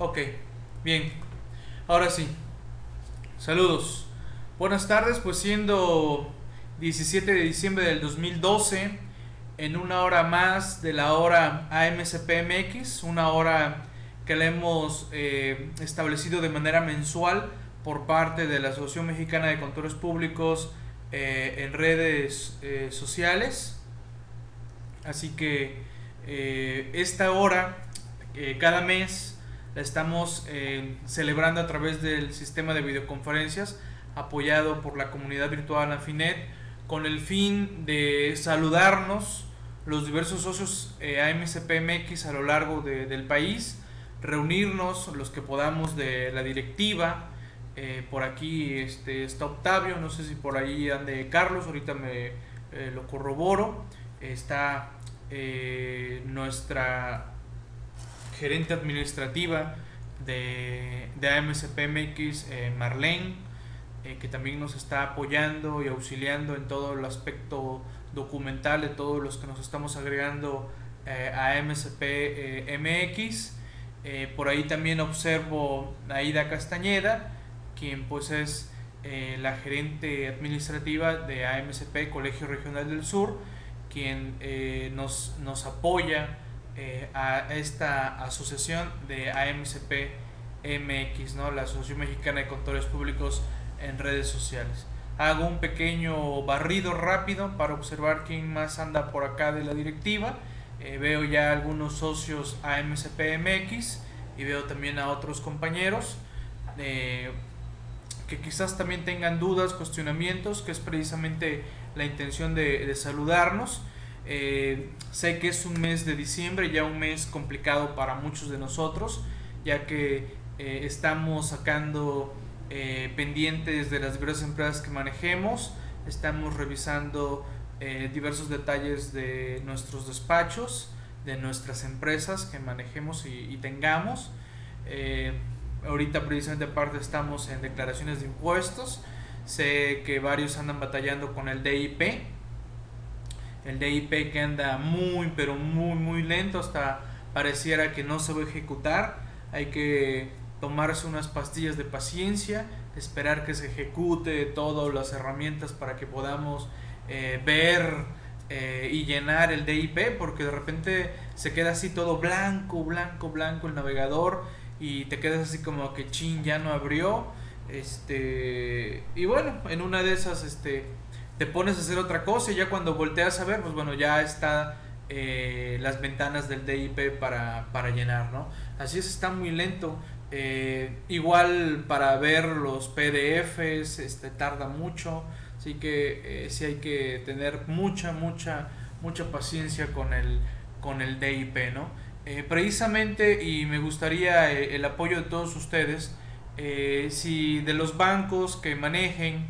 Ok, bien. Ahora sí. Saludos. Buenas tardes, pues siendo 17 de diciembre del 2012, en una hora más de la hora AMCPMX, una hora que la hemos eh, establecido de manera mensual por parte de la Asociación Mexicana de Contadores Públicos eh, en redes eh, sociales. Así que esta hora, cada mes, estamos celebrando a través del sistema de videoconferencias apoyado por la comunidad virtual Afinet con el fin de saludarnos los diversos socios eh, AMCPMX a lo largo del país, reunirnos los que podamos de la directiva. Eh, por aquí este, está Octavio, no sé si por ahí ande Carlos, ahorita me eh, lo corroboro. Está nuestra gerente administrativa de, de AMCPMX, Marlene, que también nos está apoyando y auxiliando en todo el aspecto documental de todos los que nos estamos agregando eh, a MSP eh. Eh, por ahí también observo a Castañeda, quien pues es la gerente administrativa de AMSP Colegio Regional del Sur, quien nos, nos apoya a esta asociación de AMSP MX, ¿no? la Asociación Mexicana de Contadores Públicos en redes sociales. Hago un pequeño barrido rápido para observar quién más anda por acá de la directiva. Eh, veo ya algunos socios a MSPMX y veo también a otros compañeros eh, que quizás también tengan dudas, cuestionamientos, que es precisamente la intención de, saludarnos. Eh, sé que es un mes de diciembre, ya un mes complicado para muchos de nosotros, ya que estamos sacando eh, pendientes de las diversas empresas que manejemos, estamos revisando eh, diversos detalles de nuestros despachos, de nuestras empresas que manejemos y, tengamos. Eh, ahorita precisamente aparte estamos en declaraciones de impuestos, sé que varios andan batallando con el DIP, el DIP que anda muy pero muy muy lento hasta pareciera que no se va a ejecutar, hay que tomarse unas pastillas de paciencia, esperar que se ejecute todas las herramientas para que podamos eh, ver eh, y llenar el DIP, porque de repente se queda así todo blanco, blanco, blanco el navegador y te quedas así como que chin ya no abrió. Este, y bueno, en una de esas este, te pones a hacer otra cosa y ya cuando volteas a ver, pues bueno, ya está eh, las ventanas del DIP para, para llenar, ¿no? Así es, está muy lento. Eh, igual para ver los PDFs este, tarda mucho, así que eh, sí hay que tener mucha, mucha, mucha paciencia con el, con el DIP, ¿no? Precisamente, y me gustaría el apoyo de todos ustedes, si de los bancos que manejen,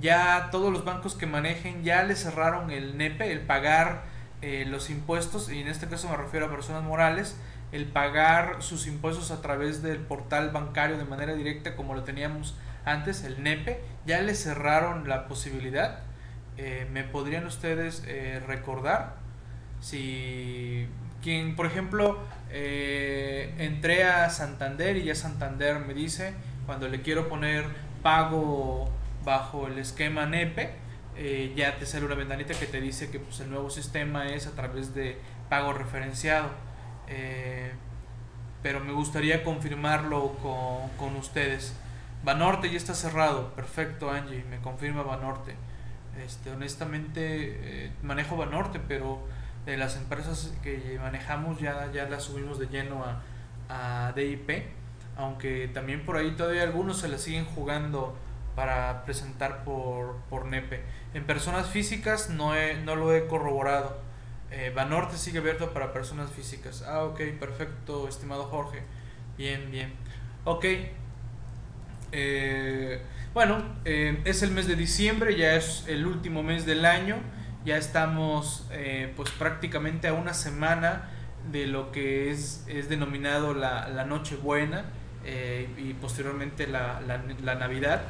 ya todos los bancos que manejen ya le cerraron el NEPE, el pagar los impuestos, y en este caso me refiero a personas morales, el pagar sus impuestos a través del portal bancario de manera directa como lo teníamos antes, el NEPE, ya le cerraron la posibilidad. Eh, ¿Me podrían ustedes eh, recordar? Si quien, por ejemplo, eh, entré a Santander y ya Santander me dice, cuando le quiero poner pago bajo el esquema NEPE, ya te sale una ventanita que te dice que pues, el nuevo sistema es a través de pago referenciado eh, pero me gustaría confirmarlo con, con, ustedes. Banorte ya está cerrado, perfecto Angie, me confirma Banorte. Este, honestamente eh, manejo Banorte, pero de las empresas que manejamos ya, ya las subimos de lleno a, a DIP, aunque también por ahí todavía algunos se la siguen jugando para presentar por, por NEPE. En personas físicas no, no lo he corroborado eh, Banorte sigue abierto para personas físicas. Ah, ok, perfecto, estimado Jorge. Bien, bien. Ok. Eh, bueno, eh, es el mes de diciembre, ya es el último mes del año. Ya estamos pues prácticamente a una semana de lo que es, es denominado la, la Nochebuena y posteriormente la, la, Navidad.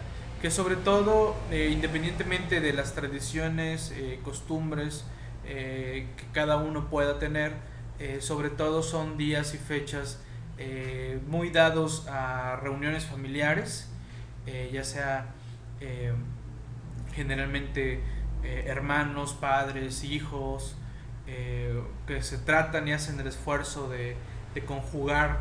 Que sobre todo, independientemente de las tradiciones, costumbres, eh, que cada uno pueda tener. Eh, sobre todo son días y fechas muy dados a reuniones familiares, ya sea generalmente hermanos, padres, hijos, que se tratan y hacen el esfuerzo de, de conjugar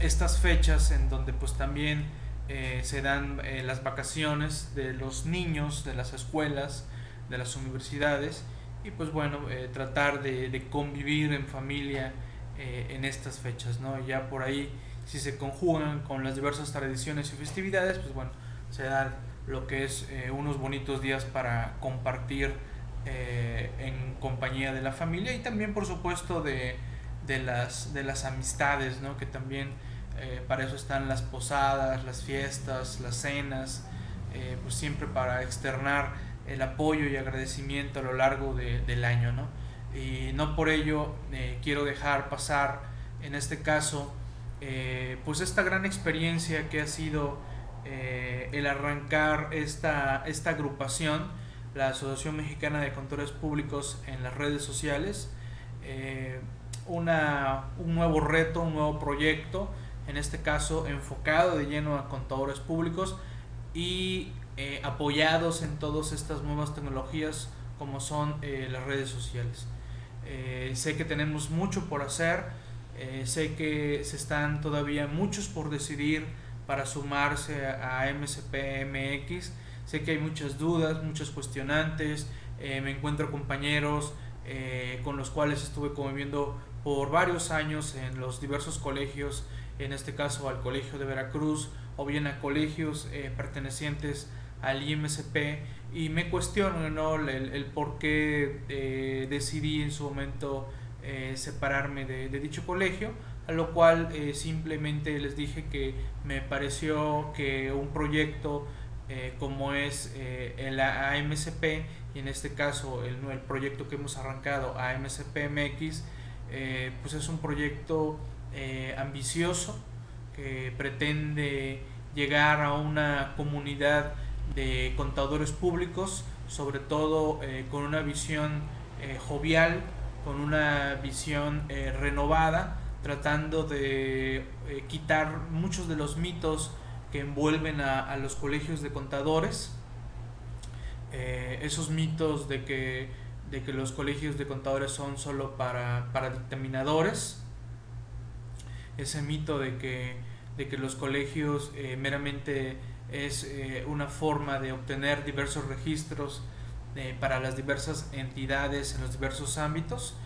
estas fechas en donde pues también eh, se dan eh, las vacaciones de los niños, de las escuelas, de las universidades y pues bueno, eh, tratar de, convivir en familia en estas fechas, ¿no? Ya por ahí, si se conjugan con las diversas tradiciones y festividades, pues bueno, se dan lo que es unos bonitos días para compartir en compañía de la familia y también por supuesto de, de, las, de las amistades, ¿no? Que también eh, para eso están las posadas, las fiestas, las cenas, eh, pues siempre para externar el apoyo y agradecimiento a lo largo del año, ¿no? Y no por ello eh, quiero dejar pasar, en este caso, pues esta gran experiencia que ha sido el arrancar esta, esta agrupación, la Asociación Mexicana de Contadores Públicos en las redes sociales, una, un nuevo reto, un nuevo proyecto, en este caso enfocado de lleno a contadores públicos y eh, apoyados en todas estas nuevas tecnologías como son eh, las redes sociales. Eh, sé que tenemos mucho por hacer, sé que se están todavía muchos por decidir para sumarse a, MSP MX, sé que hay muchas dudas, muchos cuestionantes, me encuentro compañeros con los cuales estuve conviviendo por varios años en los diversos colegios en este caso al Colegio de Veracruz o bien a colegios eh, pertenecientes al IMSP y me cuestiono ¿no? el, por qué eh, decidí en su momento eh, separarme de, dicho colegio, a lo cual simplemente les dije que me pareció que un proyecto como es el AMSP y en este caso el, el proyecto que hemos arrancado AMSP MX, pues es un proyecto eh, ambicioso que pretende llegar a una comunidad de contadores públicos, sobre todo eh, con una visión eh, jovial, con una visión renovada, tratando de quitar muchos de los mitos que envuelven a, los colegios de contadores, esos mitos de que, de que los colegios de contadores son solo para, para dictaminadores, ese mito de que, de que los colegios eh, meramente es eh, una forma de obtener diversos registros eh, para las diversas entidades en los diversos ámbitos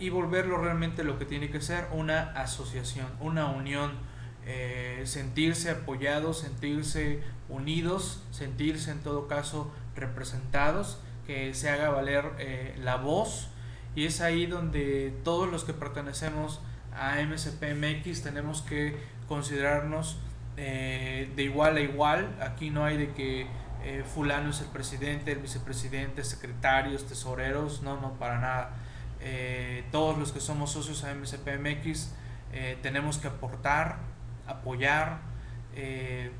y volverlo realmente lo que tiene que ser una asociación, una unión, sentirse apoyados, sentirse unidos, sentirse en todo caso representados, que se haga valer la voz. Y es ahí donde todos los que pertenecemos a MSPMX tenemos que considerarnos eh, de igual a igual. Aquí no hay de que eh, fulano es el presidente, el vicepresidente, secretarios, tesoreros, no, no, para nada. Eh, todos los que somos socios a MSPMX tenemos que aportar, apoyar,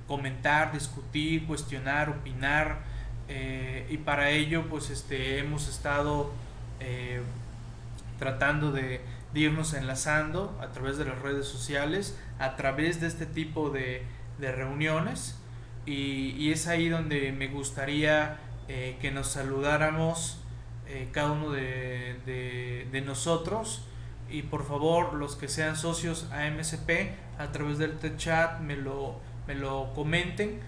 comentar, discutir, cuestionar, opinar y para ello pues este, hemos estado tratando de de irnos enlazando a través de las redes sociales, a través de este tipo de, reuniones. Y, es ahí donde me gustaría eh, que nos saludáramos eh, cada uno de, nosotros. Y por favor, los que sean socios a MSP, a través del chat me lo, me lo comenten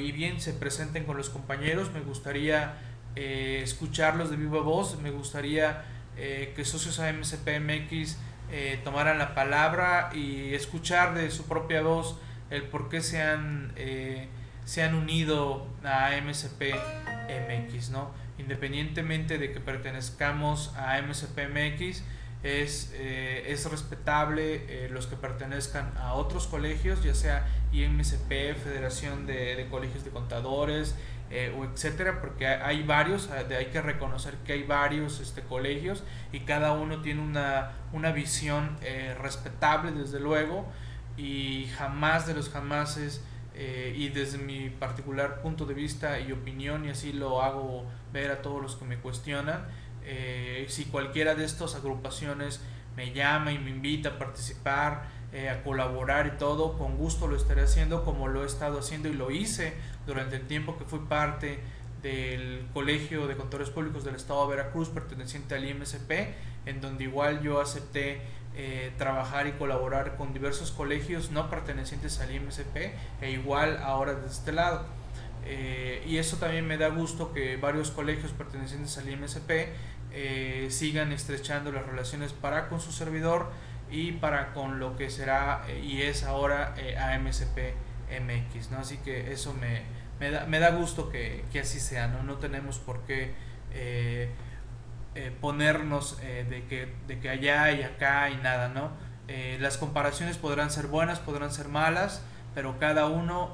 y bien se presenten con los compañeros. Me gustaría eh, escucharlos de viva voz, me gustaría eh, que socios AMCPMX eh, tomaran la palabra y escuchar de su propia voz el por qué se han, eh, se han unido a MSPMX, ¿no? Independientemente de que pertenezcamos a MSPMX, es, es respetable los que pertenezcan a otros colegios, ya sea IMSP, Federación de, de Colegios de Contadores, eh, o etcétera, porque hay varios, eh, hay que reconocer que hay varios este, colegios y cada uno tiene una, una visión eh, respetable, desde luego, y jamás de los jamases, y desde mi particular punto de vista y opinión, y así lo hago ver a todos los que me cuestionan, si cualquiera de estas agrupaciones me llama y me invita a participar, eh, a colaborar y todo, con gusto lo estaré haciendo como lo he estado haciendo y lo hice durante el tiempo que fui parte del Colegio de Contadores Públicos del Estado de Veracruz perteneciente al IMSP, en donde igual yo acepté eh, trabajar y colaborar con diversos colegios no pertenecientes al IMSP e igual ahora de este lado. Eh, y eso también me da gusto que varios colegios pertenecientes al IMSP eh, sigan estrechando las relaciones para con su servidor y para con lo que será y es ahora AMSP MX. ¿no? Así que eso me, me, da, me da gusto que, que, así sea, ¿no? no tenemos por qué eh, ponernos eh, de, que, de que allá y acá y nada, ¿no? Eh, las comparaciones podrán ser buenas, podrán ser malas, pero cada uno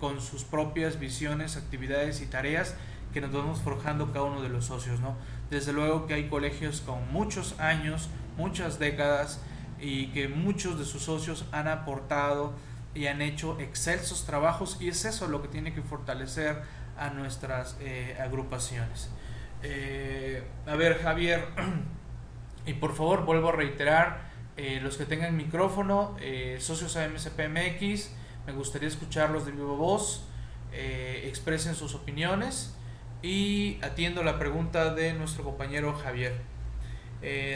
con sus propias visiones, actividades y tareas que nos vamos forjando cada uno de los socios, ¿no? Desde luego que hay colegios con muchos años, muchas décadas y que muchos de sus socios han aportado y han hecho excelsos trabajos y es eso lo que tiene que fortalecer a nuestras agrupaciones. Eh, a ver, Javier, y por favor vuelvo a reiterar, eh, los que tengan micrófono, eh, socios AMCPMX, me gustaría escucharlos de viva voz, expresen sus opiniones y atiendo la pregunta de nuestro compañero Javier.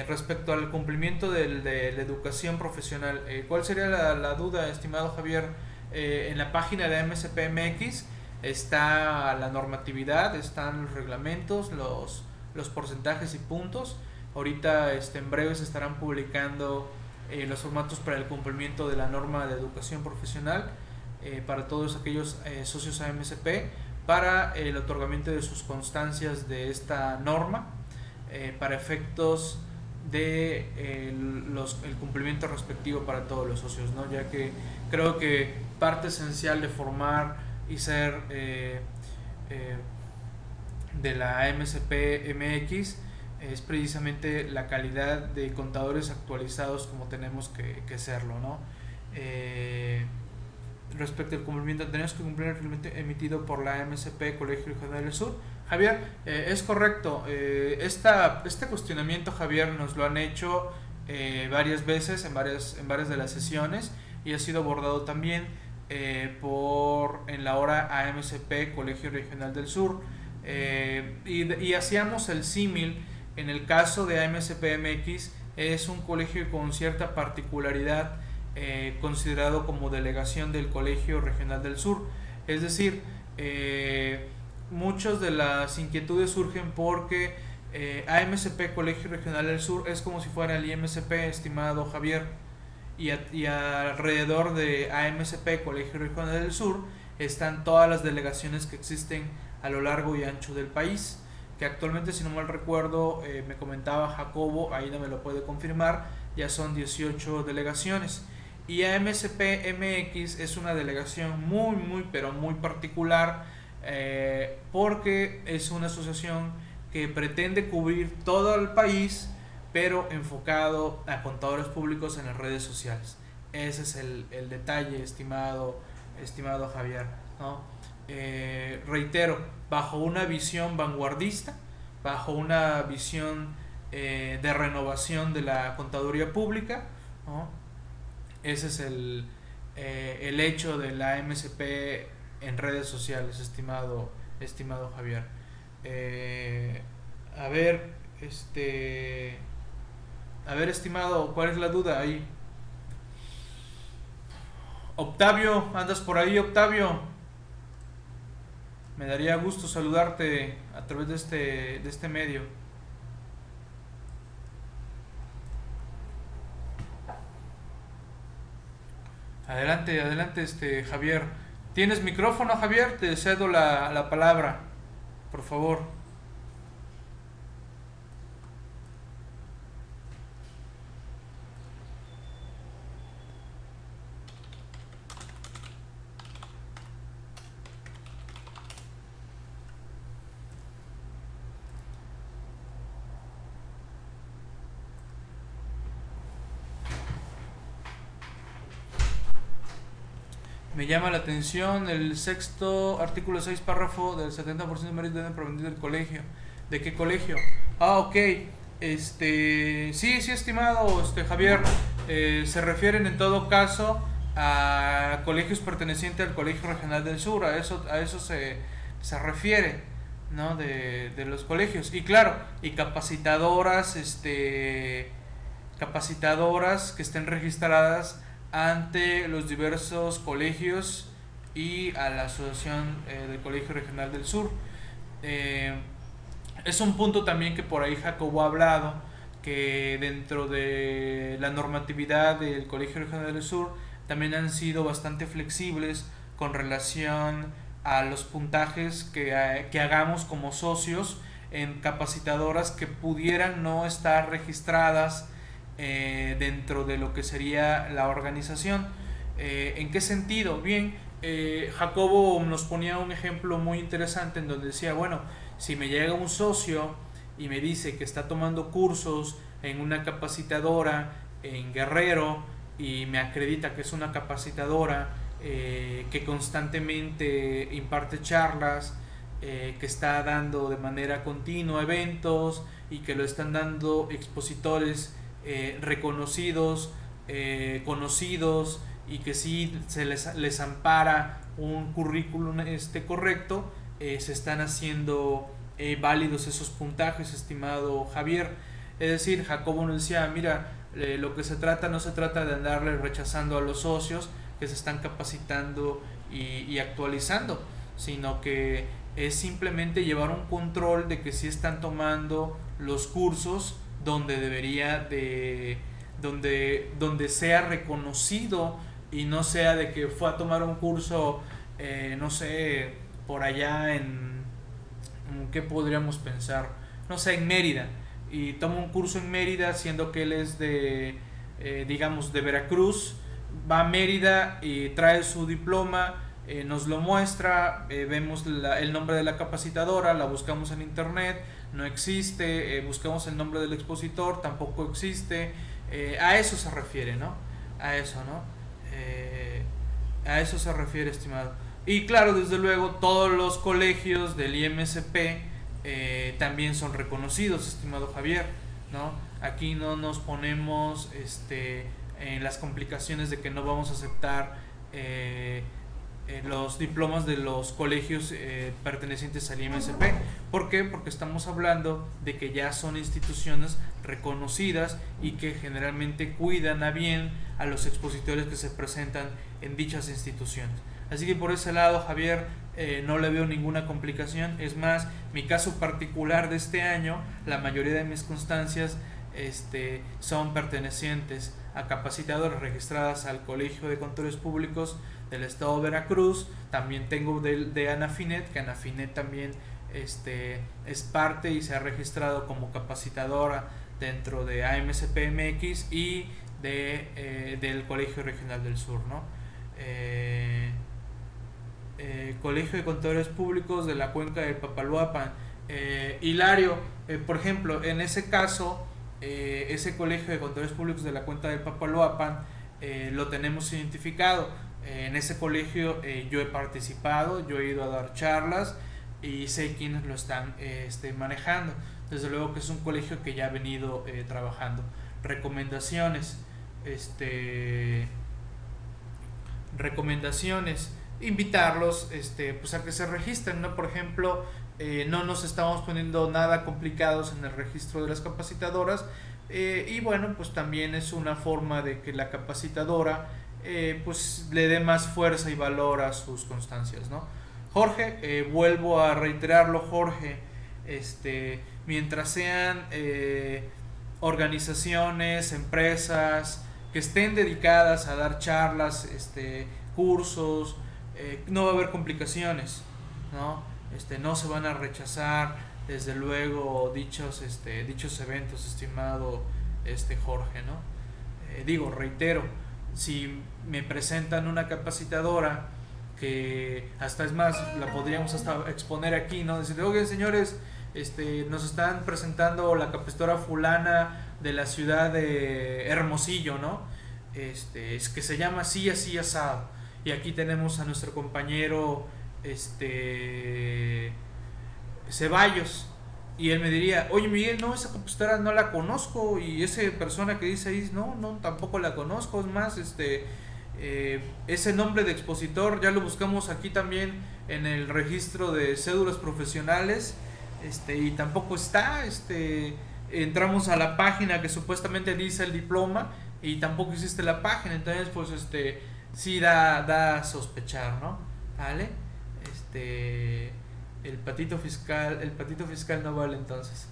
Respecto al cumplimiento de la educación profesional, ¿cuál sería la, duda, estimado Javier? en la página de AMCPMX está la normatividad, están los reglamentos, los, los porcentajes y puntos. Ahorita este, en breve se estarán publicando eh, los formatos para el cumplimiento de la norma de educación profesional eh, para todos aquellos eh, socios AMSP para el otorgamiento de sus constancias de esta norma para efectos de los, el cumplimiento respectivo para todos los socios, ¿no? ya que creo que parte esencial de formar y ser eh, eh, de la MSP MX es precisamente la calidad de contadores actualizados como tenemos que, que serlo, ¿no? Eh, respecto al cumplimiento, tenemos que cumplir el reglamento emitido por la MSP Colegio Regional del Sur. Javier, es correcto. esta, este cuestionamiento, Javier, nos lo han hecho varias veces en varias, en varias de las sesiones y ha sido abordado también. Eh, por en la hora AMCP Colegio Regional del Sur eh, y, hacíamos el símil en el caso de AMCP MX es un colegio con cierta particularidad eh, considerado como delegación del Colegio Regional del Sur es decir muchas de las inquietudes surgen porque AMCP Colegio Regional del Sur es como si fuera el IMCP estimado Javier y, alrededor de AMSP, Colegio Regional del Sur, están todas las delegaciones que existen a lo largo y ancho del país, que actualmente, si no mal recuerdo, eh, me comentaba Jacobo, ahí no me lo puede confirmar, ya son 18 delegaciones. Y AMSP MX es una delegación muy, muy, pero muy particular, eh, porque es una asociación que pretende cubrir todo el país, pero enfocado a contadores públicos en las redes sociales. Ese es el, el detalle, estimado, estimado Javier. ¿no? Eh, reitero, bajo una visión vanguardista, bajo una visión eh, de renovación de la contaduría pública, ¿no? Ese es el, eh, el hecho de la MSP en redes sociales, estimado, estimado Javier. a ver, este a ver, estimado, ¿cuál es la duda ahí? Octavio, ¿andas por ahí, Octavio? Me daría gusto saludarte a través de este, de este medio. Adelante, adelante, este Javier. ¿Tienes micrófono, Javier? Te cedo la, la palabra, por favor. Me llama la atención el sexto artículo 6 párrafo del 70% de méritos deben provenir del colegio. ¿De qué colegio? Ah, ok. Este, sí, sí, estimado este, Javier, eh, se refieren en todo caso a colegios pertenecientes al Colegio Regional del Sur, a eso, a eso se, se refiere, ¿no? De, de, los colegios. Y claro, y capacitadoras, este, capacitadoras que estén registradas ante los diversos colegios y a la Asociación eh, del Colegio Regional del Sur. Eh, es un punto también que por ahí Jacobo ha hablado, que dentro de la normatividad del Colegio Regional del Sur también han sido bastante flexibles con relación a los puntajes que, que hagamos como socios en capacitadoras que pudieran no estar registradas eh, dentro de lo que sería la organización. Eh, ¿En qué sentido? Bien, Jacobo nos ponía un ejemplo muy interesante en donde decía, bueno, si me llega un socio y me dice que está tomando cursos en una capacitadora en Guerrero y me acredita que es una capacitadora eh, que constantemente imparte charlas, eh, que está dando de manera continua eventos y que lo están dando expositores eh, reconocidos, conocidos y que sí se les, ampara un currículum este correcto, eh, se están haciendo eh, válidos esos puntajes, estimado Javier. Es decir, Jacobo nos decía, mira, eh, lo que se trata no se trata de andarle rechazando a los socios que se están capacitando y, actualizando, sino que es simplemente llevar un control de que si están tomando los cursos donde debería de donde donde sea reconocido y no sea de que fue a tomar un curso no sé por allá en, ¿qué podríamos pensar? No sé, en Mérida. Y toma un curso en Mérida, siendo que él es de, eh, digamos, de Veracruz. Va a Mérida y trae su diploma, eh, nos lo muestra, eh, vemos el nombre de la capacitadora, la buscamos en internet, no existe, buscamos el nombre del expositor, tampoco existe. a eso se refiere, ¿no? A eso, ¿no? a eso se refiere, estimado. Y claro, desde luego, todos los colegios del IMSP eh, también son reconocidos, estimado Javier, ¿no? Aquí no nos ponemos este, en las complicaciones de que no vamos a aceptar eh, eh, los diplomas de los colegios pertenecientes al IMSP. ¿Por qué? Porque estamos hablando de que ya son instituciones reconocidas y que generalmente cuidan a bien a los expositores que se presentan en dichas instituciones. Así que por ese lado, Javier, eh, no le veo ninguna complicación. Es más, mi caso particular de este año, la mayoría de mis constancias este, son pertenecientes a capacitadoras registradas al Colegio de Contadores Públicos del Estado de Veracruz. También tengo de, de Anafinet, que Anafinet también este, es parte y se ha registrado como capacitadora dentro de AMCPMX y de, eh, del Colegio Regional del Sur. ¿no? Eh, eh, Colegio de Contadores Públicos de la Cuenca del Papaloapan. Hilario, por ejemplo, en ese caso, ese Colegio de Contadores Públicos de la Cuenca del Papaloapan lo tenemos identificado. En ese colegio yo he participado, yo he ido a dar charlas y sé quiénes lo están este, manejando. Desde luego que es un colegio que ya ha venido trabajando. Recomendaciones. Este, recomendaciones invitarlos este, pues a que se registren, ¿no? Por ejemplo, eh, no nos estamos poniendo nada complicados en el registro de las capacitadoras eh, y bueno, pues también es una forma de que la capacitadora eh, pues le dé más fuerza y valor a sus constancias, ¿no? Jorge, vuelvo a reiterarlo, Jorge, este, mientras sean organizaciones, empresas que estén dedicadas a dar charlas, este, cursos, eh, no va a haber complicaciones, ¿no? Este, no se van a rechazar, desde luego, dichos, este, dichos eventos, estimado este Jorge, ¿no? Eh, digo, reitero, si me presentan una capacitadora que hasta es más, la podríamos hasta exponer aquí, ¿no? Decir, oye, señores, este, nos están presentando la capacitadora fulana de la ciudad de Hermosillo, ¿no? Este, es que se llama así, así, asado y aquí tenemos a nuestro compañero este Ceballos. y él me diría, oye Miguel, no, esa compositora no la conozco y esa persona que dice ahí, no, no, tampoco la conozco, es más, este, eh, ese nombre de expositor ya lo buscamos aquí también en el registro de cédulas profesionales, este, y tampoco está, este, entramos a la página que supuestamente dice el diploma y tampoco existe la página, entonces pues este, sí da, da a sospechar, ¿no? ¿Vale? Este el patito fiscal, el patito fiscal no vale entonces.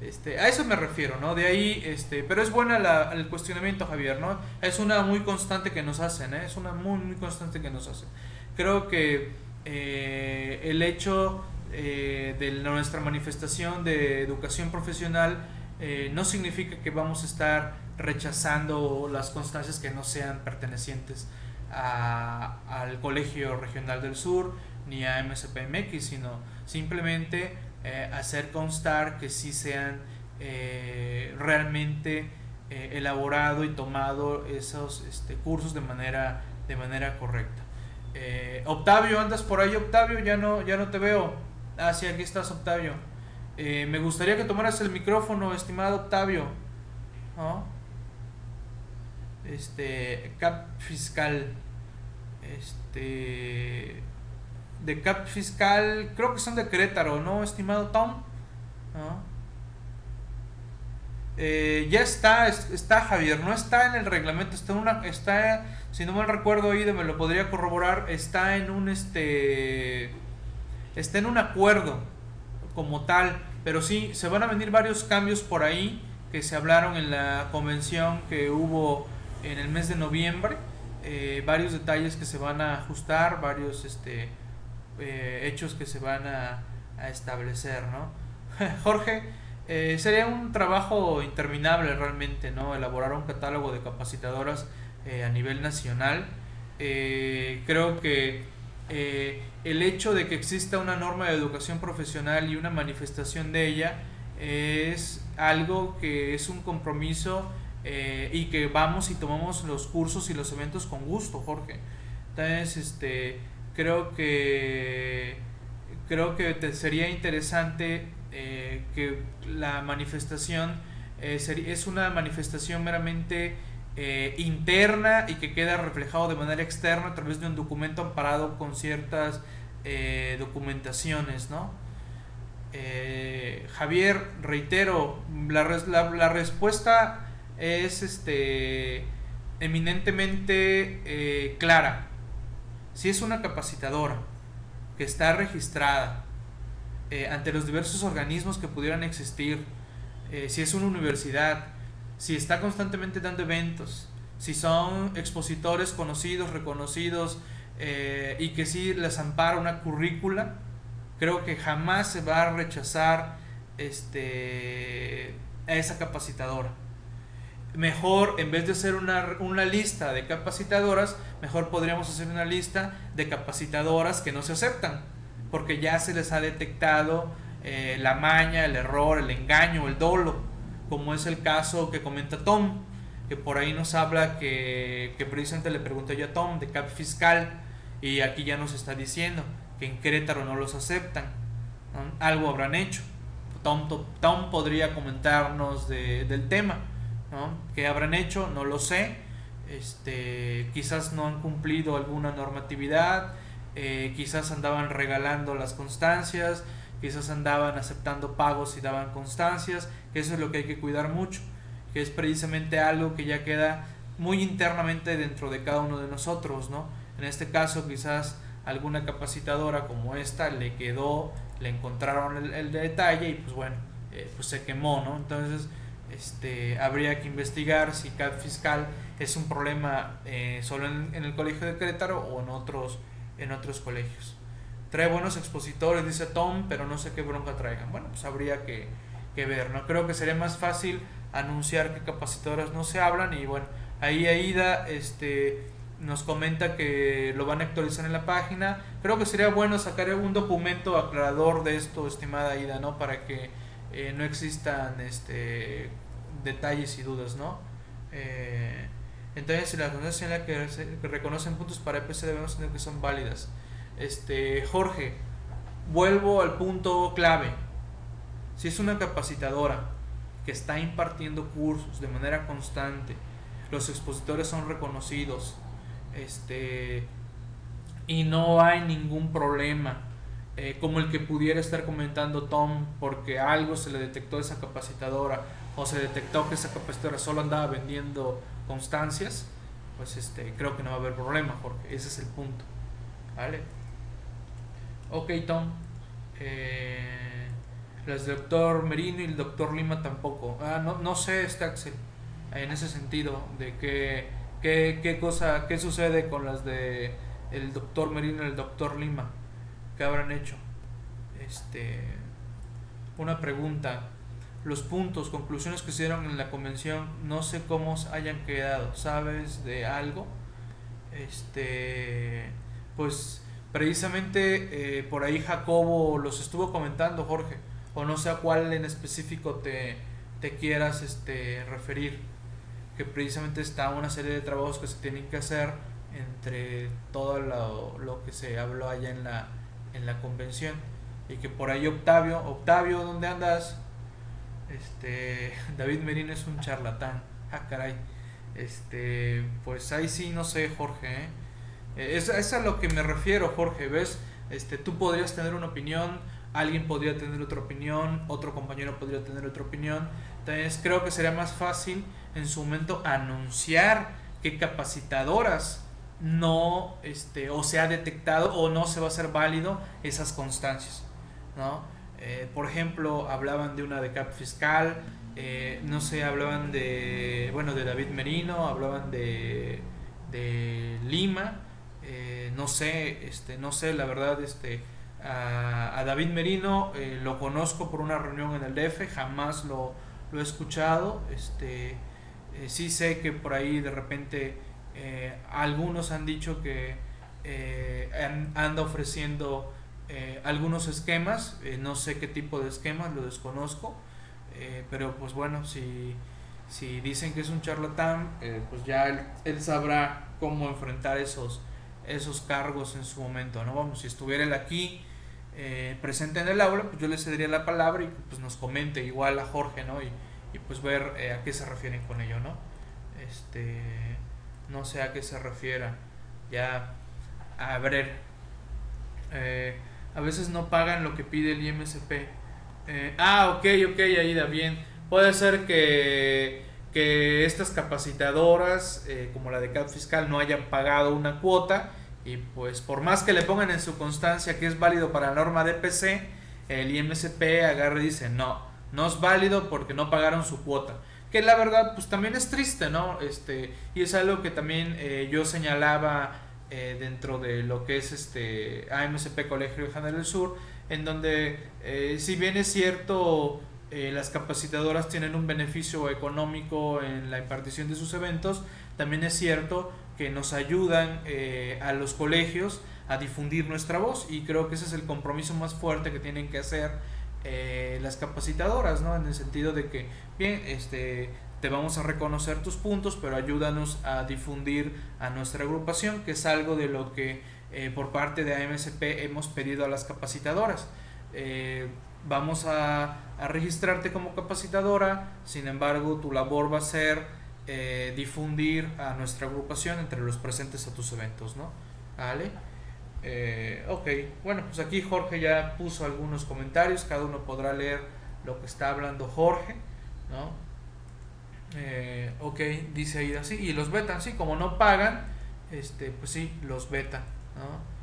Este, a eso me refiero, ¿no? De ahí, este, pero es buena el cuestionamiento, Javier, ¿no? Es una muy constante que nos hacen, ¿eh? Es una muy, muy constante que nos hacen. Creo que eh, el hecho eh, de nuestra manifestación de educación profesional eh, no significa que vamos a estar rechazando las constancias que no sean pertenecientes al Colegio Regional del Sur, ni a MSPMX, sino simplemente eh, hacer constar que sí sean eh, realmente eh, elaborado y tomado esos este, cursos de manera, de manera correcta. Octavio, andas por ahí, Octavio, ya no, ya no te veo. Ah, sí, aquí estás, Octavio. me gustaría que tomaras el micrófono, estimado Octavio. Este, CAP fiscal. Este de CAP fiscal, creo que son de Querétaro, ¿no, estimado Tom? Eh, ya está, está Javier, no está en el reglamento, está en una, está, si no mal recuerdo oído, me lo podría corroborar, está en un este, está en un acuerdo como tal, pero sí, se van a venir varios cambios por ahí que se hablaron en la convención que hubo en el mes de noviembre, eh, varios detalles que se van a ajustar, varios este, eh, hechos que se van a, establecer, ¿no? Jorge, eh, sería un trabajo interminable realmente, ¿no? Elaborar un catálogo de capacitadoras eh, a nivel nacional. creo que el hecho de que exista una norma de educación profesional y una manifestación de ella es algo que es un compromiso y que vamos y tomamos los cursos y los eventos con gusto, Jorge. Entonces, este, creo que creo que sería interesante eh, que la manifestación eh, es una manifestación meramente eh, interna y que queda reflejado de manera externa a través de un documento amparado con ciertas documentaciones, ¿no? Javier, reitero, la, la, la, respuesta es este eminentemente clara si es una capacitadora que está registrada eh, ante los diversos organismos que pudieran existir, eh, si es una universidad, si está constantemente dando eventos, si son expositores conocidos, reconocidos eh, y que si les ampara una currícula, creo que jamás se va a rechazar este, a esa capacitadora mejor, en vez de hacer una, lista de capacitadoras, mejor podríamos hacer una lista de capacitadoras que no se aceptan, porque ya se les ha detectado eh, la maña, el error, el engaño, el dolo, como es el caso que comenta Tom, que por ahí nos habla que, que precisamente le pregunté yo a Tom de CAP fiscal, y aquí ya nos está diciendo que en Querétaro no los aceptan, algo habrán hecho. Tom, Tom podría comentarnos del tema. ¿No? ¿Qué habrán hecho? No lo sé. Este, quizás no han cumplido alguna normatividad, eh, quizás andaban regalando las constancias, quizás andaban aceptando pagos y daban constancias, eso es lo que hay que cuidar mucho, que es precisamente algo que ya queda muy internamente dentro de cada uno de nosotros, ¿no? En este caso quizás alguna capacitadora como esta le quedó, le encontraron el, detalle y pues bueno, eh, pues se quemó, ¿no? Entonces este, habría que investigar si CAD fiscal es un problema eh, solo en, el colegio de Querétaro o en otros, en otros colegios. Trae buenos expositores, dice Tom, pero no sé qué bronca traigan. Bueno, pues habría que, ver, ¿no? Creo que sería más fácil anunciar que capacitadoras no se hablan y bueno, ahí Aida este, nos comenta que lo van a actualizar en la página. Creo que sería bueno sacar un documento aclarador de esto, estimada Aida, ¿no? Para que eh, no existan este, detalles y dudas, ¿no? Eh, entonces, si las que, que reconocen puntos para EPC debemos tener que son válidas. Este, Jorge, vuelvo al punto clave. Si es una capacitadora que está impartiendo cursos de manera constante, los expositores son reconocidos, este, y no hay ningún problema, eh, como el que pudiera estar comentando Tom, porque algo se le detectó a esa capacitadora, o se detectó que esa capacitadora solo andaba vendiendo constancias, pues este, creo que no va a haber problema, porque ese es el punto. ¿Vale? Ok, Tom. Eh, las del doctor Merino y el doctor Lima tampoco. Ah, no, no sé, este Axel, en ese sentido, de qué, qué, qué cosa, qué sucede con las de el doctor Merino y el doctor Lima. ¿Qué habrán hecho? Este, una pregunta. Los puntos, conclusiones que se dieron en la convención, no sé cómo hayan quedado. ¿Sabes de algo? Este, pues precisamente eh, por ahí Jacobo los estuvo comentando, Jorge, o no sé a cuál en específico te, te quieras este, referir, que precisamente está una serie de trabajos que se tienen que hacer entre todo lo, lo que se habló allá en la, en la convención y que por ahí Octavio, Octavio, ¿dónde andas? Este, David Merino es un charlatán, ah caray, este, pues ahí sí no sé Jorge, ¿eh? Eh, es, es, a lo que me refiero, Jorge, ¿ves? Este, tú podrías tener una opinión, alguien podría tener otra opinión, otro compañero podría tener otra opinión. Entonces creo que sería más fácil en su momento anunciar que capacitadoras no, este, o se ha detectado o no se va a hacer válido esas constancias, ¿no? Eh, por ejemplo, hablaban de una de cap fiscal, eh, no sé, hablaban de, bueno, de David Merino, hablaban de, de Lima, eh, no sé, este, no sé, la verdad, este, a, David Merino eh, lo conozco por una reunión en el DF, jamás lo, lo he escuchado, este, sí sé que por ahí de repente algunos han dicho que anda ofreciendo algunos esquemas, no sé qué tipo de esquemas, lo desconozco, pero pues bueno, si, si dicen que es un charlatán, pues ya él, él sabrá cómo enfrentar esos esos cargos en su momento, ¿no? Vamos, si estuviera él aquí eh, presente en el aula, pues yo le cedería la palabra y pues nos comente igual a Jorge, ¿no? Y, pues ver eh, a qué se refieren con ello, ¿no? Este, no sé a qué se refiera. Ya, a ver, eh, a veces no pagan lo que pide el IMSP. ah, ok, ok, Aida, bien. Puede ser que que estas capacitadoras, como la de CAP Fiscal, no hayan pagado una cuota y pues por más que le pongan en su constancia que es válido para la norma DPC, el IMSP agarra y dice, no, no es válido porque no pagaron su cuota. Que la verdad, pues también es triste, ¿no? Este, y es algo que también eh, yo señalaba eh, dentro de lo que es este AMSP Colegio de Janeiro del Sur, en donde eh, si bien es cierto, las capacitadoras tienen un beneficio económico en la impartición de sus eventos, también es cierto que nos ayudan eh, a los colegios a difundir nuestra voz y creo que ese es el compromiso más fuerte que tienen que hacer eh, las capacitadoras, ¿no? En el sentido de que, bien, este, te vamos a reconocer tus puntos, pero ayúdanos a difundir a nuestra agrupación, que es algo de lo que eh, por parte de AMSP hemos pedido a las capacitadoras. vamos a, a registrarte como capacitadora, sin embargo, tu labor va a ser eh, difundir a nuestra agrupación entre los presentes a tus eventos, ¿no? ¿Vale? Eh, ok, bueno, pues aquí Jorge ya puso algunos comentarios, cada uno podrá leer lo que está hablando Jorge, ¿no? Eh, ok, dice ahí así, y los vetan, sí, como no pagan, este, pues sí, los vetan, ¿no?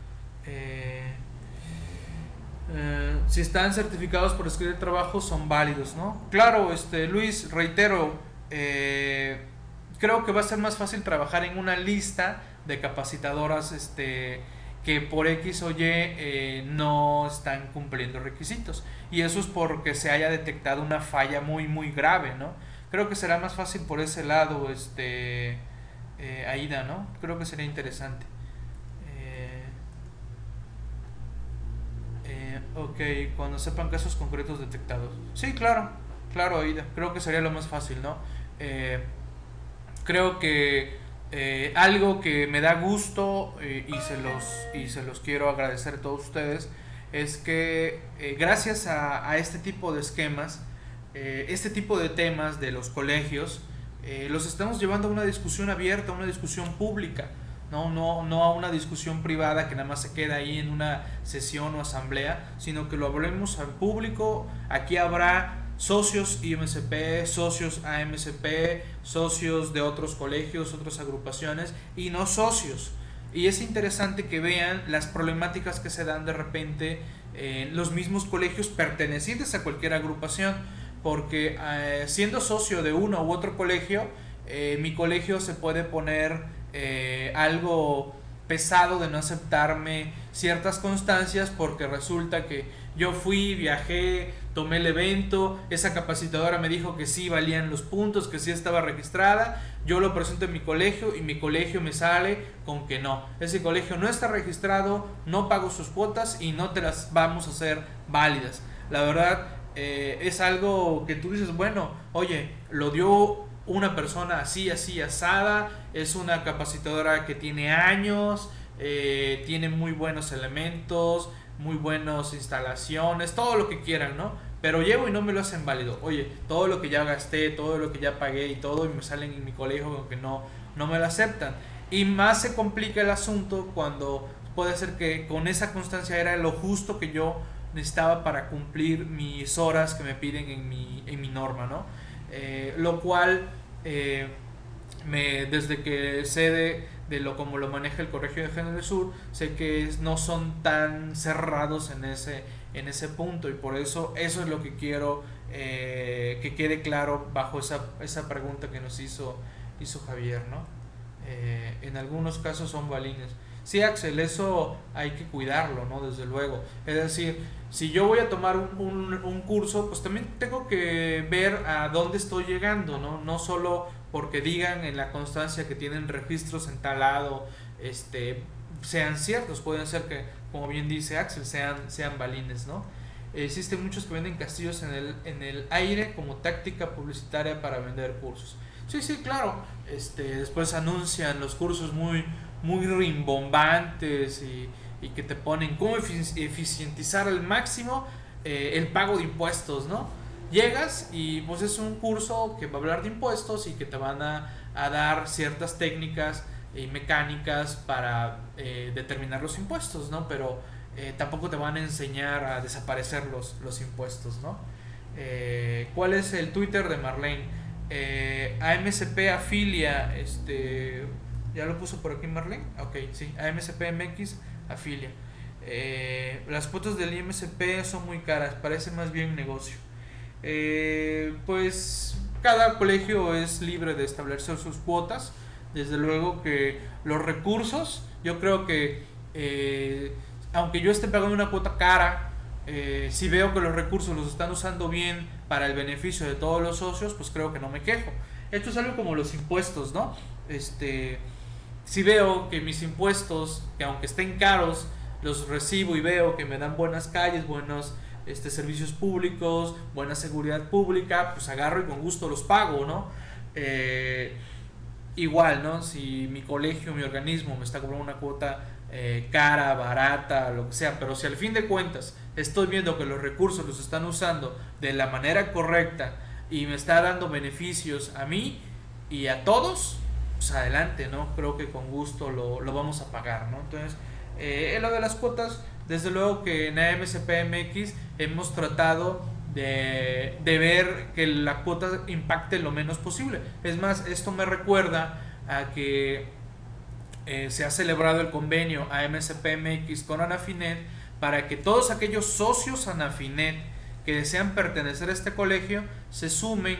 si están certificados por escribir trabajo son válidos, ¿no? Claro, este, Luis, reitero, eh, creo que va a ser más fácil trabajar en una lista de capacitadoras este, que por X o Y eh, no están cumpliendo requisitos. Y eso es porque se haya detectado una falla muy, muy grave, ¿no? Creo que será más fácil por ese lado, este, eh, Aida, ¿no? Creo que sería interesante. Eh, ok, cuando sepan casos concretos detectados. Sí, claro, claro, Aida. Creo que sería lo más fácil, ¿no? creo que eh, algo que me da gusto eh, y, se los, y se los quiero agradecer a todos ustedes es que eh, gracias a, este tipo de esquemas, este tipo de temas de los colegios, los estamos llevando a una discusión abierta, a una discusión pública, ¿no? No, no a una discusión privada que nada más se queda ahí en una sesión o asamblea, sino que lo hablemos al público. Aquí habrá socios IMSP, socios AMSP, socios de otros colegios, otras agrupaciones y no socios. Y es interesante que vean las problemáticas que se dan de repente en los mismos colegios pertenecientes a cualquier agrupación, porque eh, siendo socio de uno u otro colegio, eh, mi colegio se puede poner eh, algo pesado de no aceptarme ciertas constancias porque resulta que yo fui, viajé, tomé el evento, esa capacitadora me dijo que sí valían los puntos, que sí estaba registrada, yo lo presento en mi colegio y mi colegio me sale con que no. Ese colegio no está registrado, no pago sus cuotas y no te las vamos a hacer válidas. La verdad eh, es algo que tú dices, bueno, oye, lo dio una persona así, así, asada, es una capacitadora que tiene años, eh, tiene muy buenos elementos, muy buenas instalaciones, todo lo que quieran, ¿no? Pero llevo y no me lo hacen válido. Oye, todo lo que ya gasté, todo lo que ya pagué y todo, y me salen en mi colegio que no, no me lo aceptan. Y más se complica el asunto cuando puede ser que con esa constancia era lo justo que yo necesitaba para cumplir mis horas que me piden en mi, en mi norma, ¿no? Eh, lo cual, eh, me, desde que sé de, de, lo como lo maneja el Colegio de Género Sur, sé que no son tan cerrados en ese, en ese punto y por eso eso es lo que quiero eh, que quede claro bajo esa, esa pregunta que nos hizo, hizo Javier, ¿no? en algunos casos son balines. Sí, Axel, eso hay que cuidarlo, ¿no? Desde luego. Es decir, si yo voy a tomar un, un, curso, pues también tengo que ver a dónde estoy llegando, ¿no? No solo porque digan en la constancia que tienen registros en tal lado, este, sean ciertos, pueden ser que, como bien dice Axel, sean, sean balines, ¿no? Existen muchos que venden castillos en el, en el aire como táctica publicitaria para vender cursos. Sí, sí, claro. Este, después anuncian los cursos muy, muy rimbombantes y y que te ponen cómo eficientizar al máximo eh, el pago de impuestos, ¿no? Llegas y pues es un curso que va a hablar de impuestos y que te van a, dar ciertas técnicas y mecánicas para eh, determinar los impuestos, ¿no? Pero eh, tampoco te van a enseñar a desaparecer los, los impuestos, ¿no? ¿Cuál es el Twitter de Marlene? AMCP afilia, este, ¿ya lo puso por aquí Marlene? Ok, sí, AMCP MX afilia. Eh, las cuotas del IMSP son muy caras, parece más bien negocio. Eh, pues cada colegio es libre de establecer sus cuotas. Desde luego que los recursos, yo creo que eh, aunque yo esté pagando una cuota cara, si veo que los recursos los están usando bien para el beneficio de todos los socios, pues creo que no me quejo. Esto es algo como los impuestos, ¿no? Este, si veo que mis impuestos, que aunque estén caros, los recibo y veo que me dan buenas calles, buenos este, servicios públicos, buena seguridad pública, pues agarro y con gusto los pago, ¿no? Eh, igual, ¿no? Si mi colegio, mi organismo me está cobrando una cuota eh, cara, barata, lo que sea, pero si al fin de cuentas estoy viendo que los recursos los están usando de la manera correcta y me está dando beneficios a mí y a todos, pues adelante, ¿no? Creo que con gusto lo, lo vamos a pagar, ¿no? Entonces, eh, lo de las cuotas, desde luego que en AMSPMX hemos tratado de, de, ver que la cuota impacte lo menos posible. Es más, esto me recuerda a que eh, se ha celebrado el convenio AMSPMX con Anafinet para que todos aquellos socios Anafinet que desean pertenecer a este colegio se sumen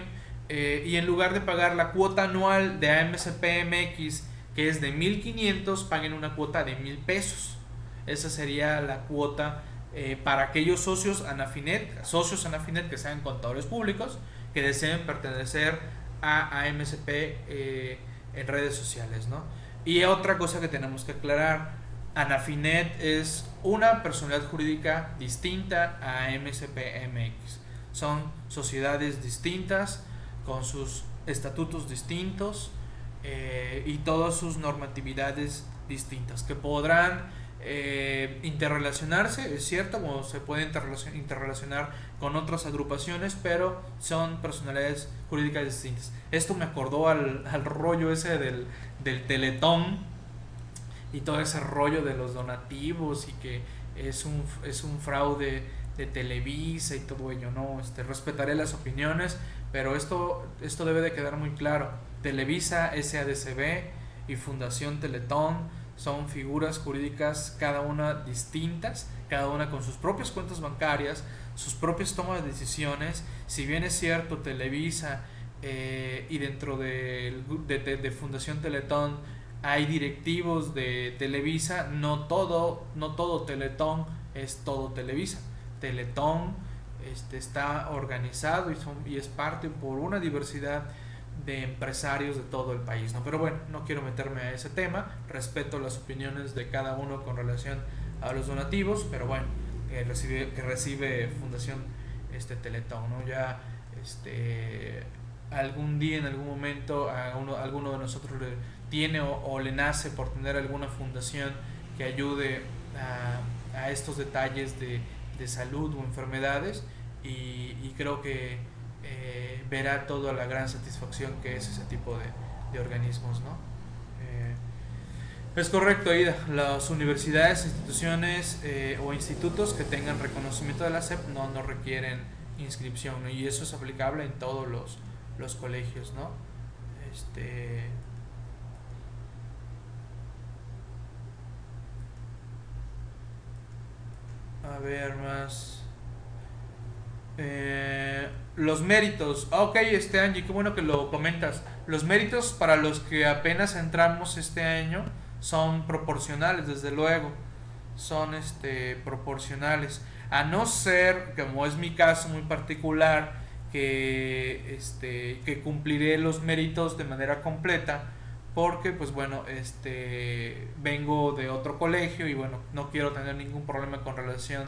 eh, y en lugar de pagar la cuota anual de AMCPMX, que es de 1500, paguen una cuota de 1000 pesos. Esa sería la cuota eh, para aquellos socios Anafinet, socios Anafinet que sean contadores públicos, que deseen pertenecer a AMCP eh, en redes sociales. ¿no? Y otra cosa que tenemos que aclarar, Anafinet es una personalidad jurídica distinta a AMCPMX. Son sociedades distintas con sus estatutos distintos eh, y todas sus normatividades distintas, que podrán eh, interrelacionarse, es cierto, como se puede interrelacionar con otras agrupaciones, pero son personalidades jurídicas distintas. Esto me acordó al, rollo ese del, del teletón y todo ese rollo de los donativos y que es un, es un fraude de Televisa y todo ello, ¿no? Este, respetaré las opiniones, pero esto, esto debe de quedar muy claro. Televisa, SADCB y Fundación Teletón son figuras jurídicas cada una distintas, cada una con sus propias cuentas bancarias, sus propias tomas de decisiones. Si bien es cierto, Televisa eh, y dentro de, de, Fundación Teletón hay directivos de Televisa, no todo, no todo Teletón es todo Televisa. Teletón este, está organizado y, son, y es parte por una diversidad de empresarios de todo el país. ¿no? Pero bueno, no quiero meterme a ese tema, respeto las opiniones de cada uno con relación a los donativos, pero bueno, que recibe, que recibe Fundación este, Teletón, ¿no? Ya este, algún día, en algún momento, a uno, alguno de nosotros le tiene o, le nace por tener alguna fundación que ayude a, a estos detalles de, de, salud o enfermedades y, y creo que eh, verá toda la gran satisfacción que es ese tipo de, de organismos, ¿no? Eh, es correcto, Aida. Las universidades, instituciones eh, o institutos que tengan reconocimiento de la SEP no, no requieren inscripción, Y eso es aplicable en todos los, los colegios, ¿no? Este... A ver, más... Eh, los méritos. Ah, ok, este Angie, qué bueno que lo comentas. Los méritos para los que apenas entramos este año son proporcionales, desde luego. Son este proporcionales. A no ser, como es mi caso muy particular, que este que cumpliré los méritos de manera completa porque pues bueno, este vengo de otro colegio y bueno, no quiero tener ningún problema con relación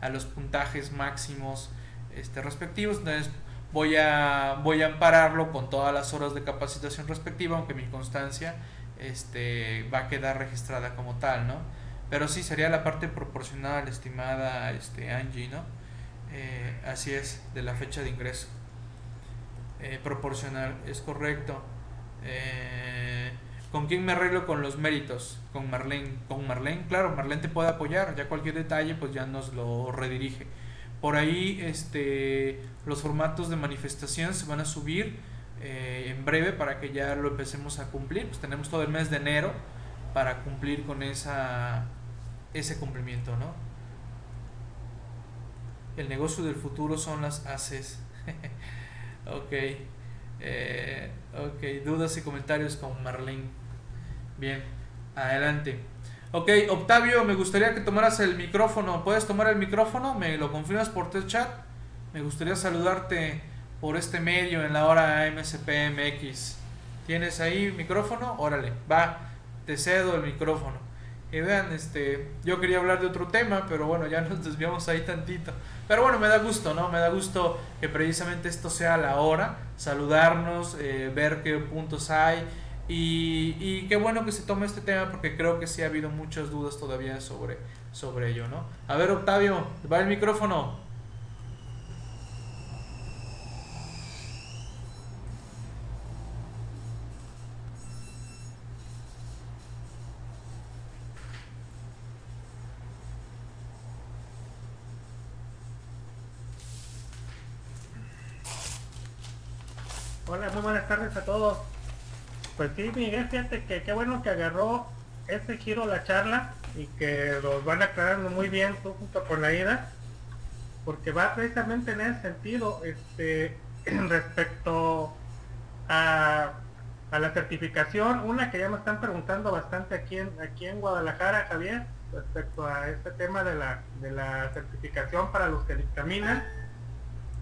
a los puntajes máximos este, respectivos. Entonces voy a, voy a ampararlo con todas las horas de capacitación respectiva, aunque mi constancia este, va a quedar registrada como tal, ¿no? Pero sí, sería la parte proporcional, estimada este, Angie, ¿no? Eh, así es, de la fecha de ingreso. Eh, proporcional, es correcto. Eh, ¿Con quién me arreglo con los méritos? Con Marlene. Con Marlene, claro, Marlene te puede apoyar. Ya cualquier detalle, pues ya nos lo redirige. Por ahí este, los formatos de manifestación se van a subir eh, en breve para que ya lo empecemos a cumplir. Pues tenemos todo el mes de enero para cumplir con esa, ese cumplimiento, ¿no? El negocio del futuro son las ACES. ok. Eh, ok, dudas y comentarios con Marlene. Bien, adelante. Ok, Octavio, me gustaría que tomaras el micrófono. ¿Puedes tomar el micrófono? ¿Me lo confirmas por tu chat? Me gustaría saludarte por este medio en la hora MSPMX. ¿Tienes ahí micrófono? Órale, va, te cedo el micrófono. Y vean, este, yo quería hablar de otro tema, pero bueno, ya nos desviamos ahí tantito. Pero bueno, me da gusto, ¿no? Me da gusto que precisamente esto sea la hora, saludarnos, eh, ver qué puntos hay y, qué bueno que se tome este tema porque creo que sí ha habido muchas dudas todavía sobre, sobre ello, ¿no? A ver, Octavio, va el micrófono. Pues sí, Miguel, fíjate que qué bueno que agarró ese giro la charla y que los van aclarando muy bien junto con la ida, porque va precisamente en ese sentido, este, respecto a, la certificación, una que ya me están preguntando bastante aquí en, aquí en Guadalajara, Javier, respecto a este tema de la, de la certificación para los que dictaminan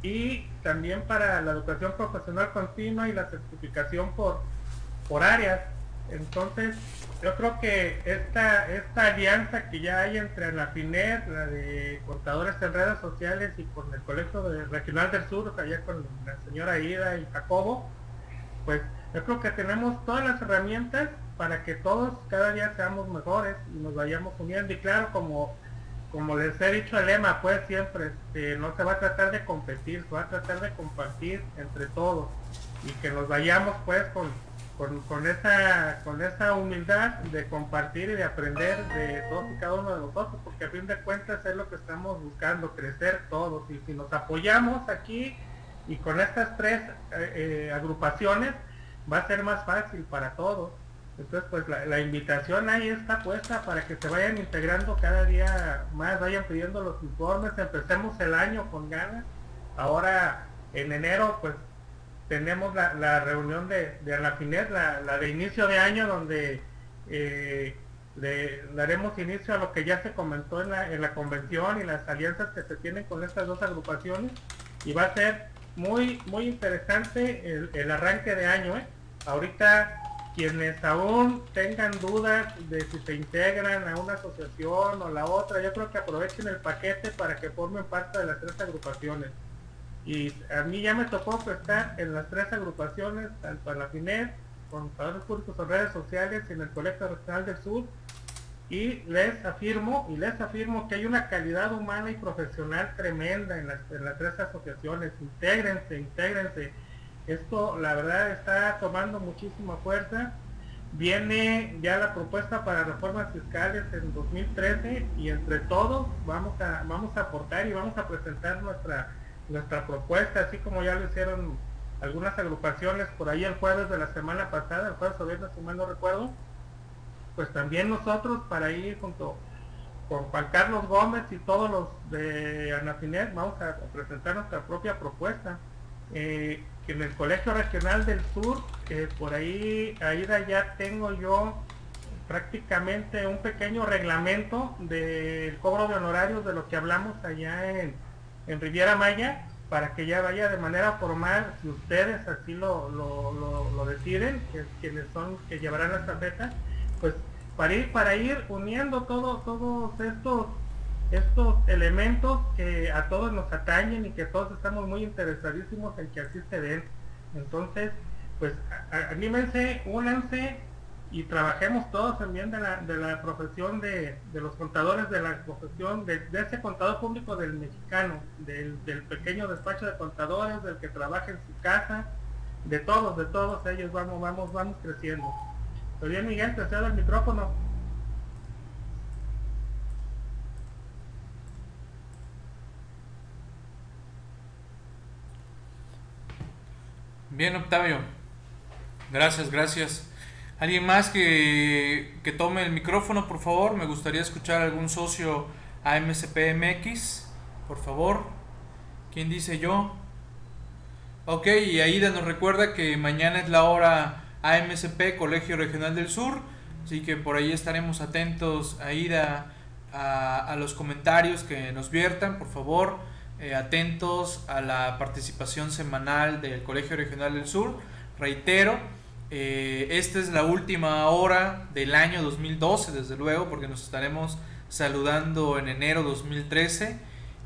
y también para la educación profesional continua y la certificación por por áreas. Entonces, yo creo que esta, esta alianza que ya hay entre la FINET, la de contadores en redes sociales y con el Colegio Regional del Sur, allá con la señora Ida y Jacobo, pues Yo creo que tenemos todas las herramientas para que todos cada día seamos mejores y nos vayamos uniendo. Y claro, como, como les he dicho el lema, pues siempre, este, no se va a tratar de competir, se va a tratar de compartir entre todos y que nos vayamos pues con, con, esa, con esa humildad de compartir y de aprender de todos y cada uno de nosotros, porque a fin de cuentas es lo que estamos buscando, crecer todos. Y si nos apoyamos aquí y con estas tres eh, eh, agrupaciones, va a ser más fácil para todos. Entonces, pues la, invitación ahí está puesta para que se vayan integrando cada día más, vayan pidiendo los informes, empecemos el año con ganas. Ahora, en enero, pues tenemos la, reunión de, de la, la, de inicio de año, donde eh, le daremos inicio a lo que ya se comentó en la, en la convención y las alianzas que se tienen con estas dos agrupaciones. Y va a ser muy, muy interesante el, el arranque de año. ¿eh? Ahorita quienes aún tengan dudas de si se integran a una asociación o la otra, yo creo que aprovechen el paquete para que formen parte de las tres agrupaciones. Y a mí ya me tocó estar en las tres agrupaciones, tanto en la FINET, con trabajadores públicos en redes sociales y en el Colegio Regional del Sur. Y les afirmo, y les afirmo que hay una calidad humana y profesional tremenda en las, en las tres asociaciones. Intégrense, intégrense esto, la verdad, está tomando muchísima fuerza. Viene ya la propuesta para reformas fiscales en 2013 y entre todos vamos a, vamos a aportar y vamos a presentar nuestra, nuestra propuesta, así como ya lo hicieron algunas agrupaciones por ahí el jueves de la semana pasada, el jueves o viernes, si mal no recuerdo, pues también nosotros para ir junto con Juan Carlos Gómez y todos los de Anafinet vamos a presentar nuestra propia propuesta. Eh, en el Colegio Regional del Sur, por ahí, ahí ya tengo yo prácticamente un pequeño reglamento del cobro de honorarios de lo que hablamos allá en, en Riviera Maya, para que ya vaya de manera formal, si ustedes así lo, lo, deciden, que quienes son que llevarán la estafeta, pues para ir, para ir uniendo todo, todos estos estos elementos que a todos nos atañen y que todos estamos muy interesadísimos en que así se den. Entonces, pues anímense, únanse y trabajemos todos bien de la, de la profesión de, los contadores, de la profesión de, ese contador público del mexicano, del, pequeño despacho de contadores, del que trabaja en su casa, de todos, de todos ellos vamos, vamos, vamos creciendo. Pero bien Miguel, te cedo el micrófono. Bien, Octavio. Gracias, gracias. ¿Alguien más que, tome el micrófono, por favor? Me gustaría escuchar a algún socio AMCPMX, por favor. ¿Quién dice yo? Ok, y Aida nos recuerda que mañana es la hora AMCP, Colegio Regional del Sur. Así que por ahí estaremos atentos, Aida, a, a los comentarios que nos viertan, por favor. Eh, atentos a la participación semanal del Colegio Regional del Sur. Reitero, eh, esta es la última hora del año 2012, desde luego, porque nos estaremos saludando en enero 2013.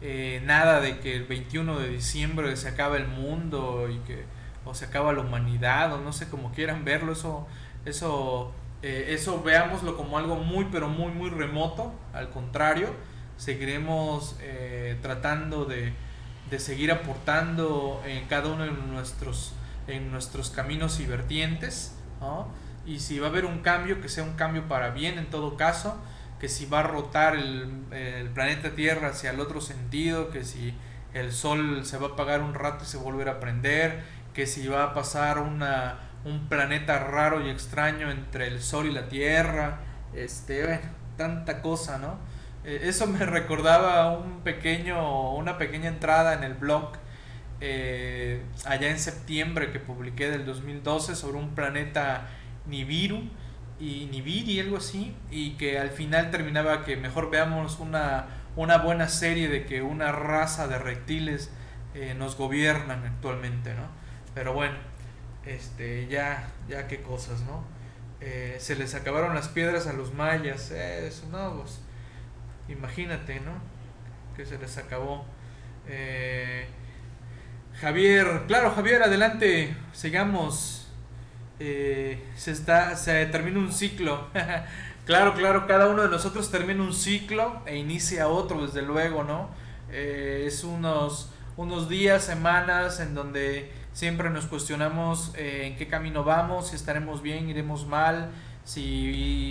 Eh, nada de que el 21 de diciembre se acaba el mundo y que o se acaba la humanidad o no sé cómo quieran verlo eso eso eso veámoslo como algo muy pero muy muy remoto al contrario seguiremos eh, tratando de, seguir aportando en cada uno de nuestros, en nuestros caminos y vertientes. Y si va a haber un cambio, que sea un cambio para bien en todo caso, que si va a rotar el, planeta Tierra hacia el otro sentido, que si el sol se va a apagar un rato y se volverá a prender, que si va a pasar una, un planeta raro y extraño entre el sol y la Tierra, este, tanta cosa, ¿no? Eh, eso me recordaba un pequeño, una pequeña entrada en el blog eh, allá en septiembre que publiqué del 2012 sobre un planeta Nibiru y Nibiri, algo así, y que al final terminaba que mejor veamos una, una buena serie de que una raza de reptiles eh, nos gobiernan actualmente, ¿no? Pero bueno, este, ya, ya qué cosas, ¿no? se les acabaron las piedras a los mayas, eso, no, pues, Imagínate, ¿no? Que se les acabó. Eh, Javier, claro, Javier, adelante, sigamos. eh, se, está, se termina un ciclo. claro, claro, cada uno de nosotros termina un ciclo e inicia otro, desde luego, ¿no? Eh, es unos, unos días, semanas en donde siempre nos cuestionamos eh, en qué camino vamos, si estaremos bien, iremos mal, si